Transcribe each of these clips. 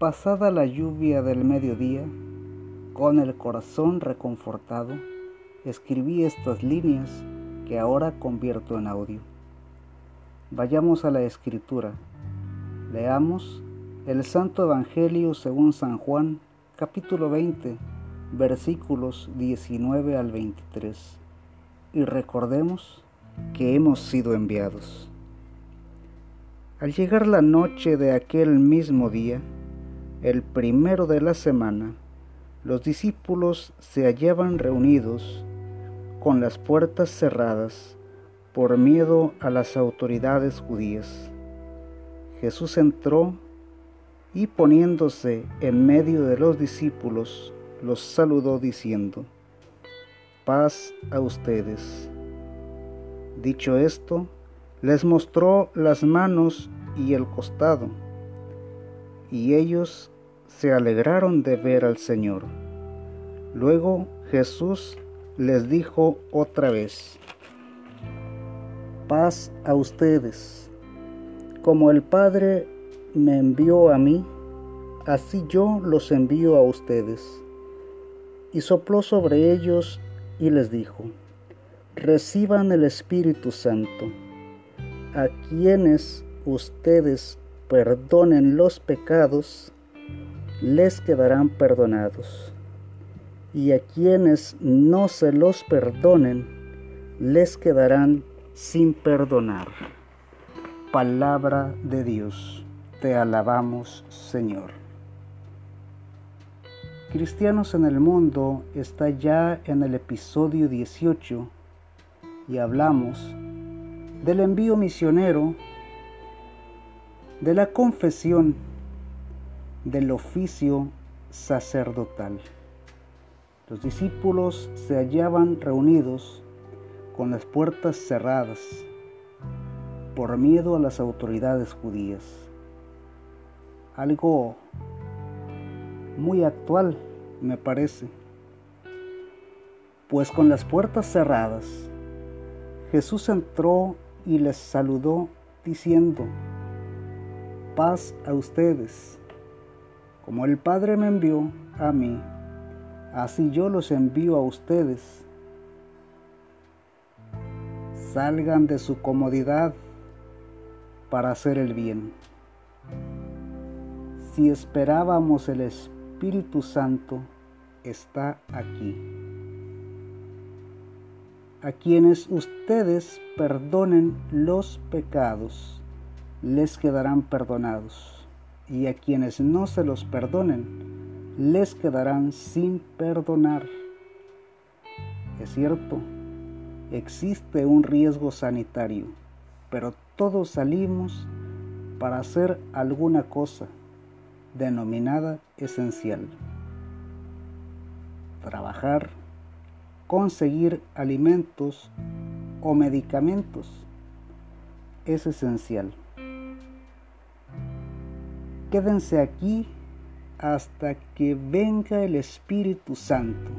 Pasada la lluvia del mediodía, con el corazón reconfortado, escribí estas líneas que ahora convierto en audio. Vayamos a la escritura. Leamos el Santo Evangelio según San Juan, capítulo 20, versículos 19 al 23. Y recordemos que hemos sido enviados. Al llegar la noche de aquel mismo día, el primero de la semana, los discípulos se hallaban reunidos con las puertas cerradas por miedo a las autoridades judías. Jesús entró y poniéndose en medio de los discípulos, los saludó diciendo, paz a ustedes. Dicho esto, les mostró las manos y el costado y ellos se alegraron de ver al Señor. Luego Jesús les dijo otra vez, paz a ustedes. Como el Padre me envió a mí, así yo los envío a ustedes. Y sopló sobre ellos y les dijo, reciban el Espíritu Santo. A quienes ustedes perdonen los pecados, les quedarán perdonados. Y a quienes no se los perdonen, les quedarán sin perdonar. Palabra de Dios, te alabamos Señor. Cristianos en el mundo está ya en el episodio 18 y hablamos del envío misionero de la confesión del oficio sacerdotal. Los discípulos se hallaban reunidos con las puertas cerradas por miedo a las autoridades judías. Algo muy actual, me parece. Pues con las puertas cerradas, Jesús entró y les saludó diciendo, paz a ustedes. Como el Padre me envió a mí, así yo los envío a ustedes. Salgan de su comodidad para hacer el bien. Si esperábamos el Espíritu Santo, está aquí. A quienes ustedes perdonen los pecados les quedarán perdonados, y a quienes no se los perdonen, les quedarán sin perdonar. Es cierto, existe un riesgo sanitario, pero todos salimos para hacer alguna cosa denominada esencial. Trabajar, conseguir alimentos o medicamentos es esencial. Quédense aquí hasta que venga el Espíritu Santo.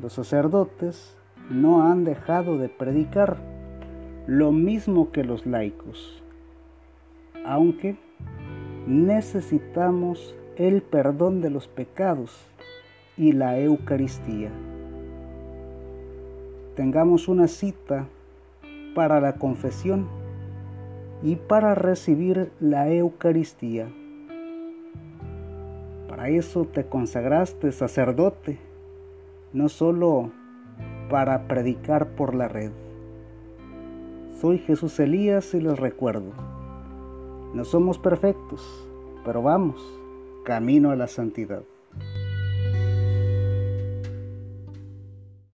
Los sacerdotes no han dejado de predicar lo mismo que los laicos, aunque necesitamos el perdón de los pecados y la Eucaristía. Tengamos una cita para la confesión y para recibir la Eucaristía. Para eso te consagraste sacerdote, no solo para predicar por la red. Soy Jesús Elías y les recuerdo, no somos perfectos, pero vamos, camino a la santidad.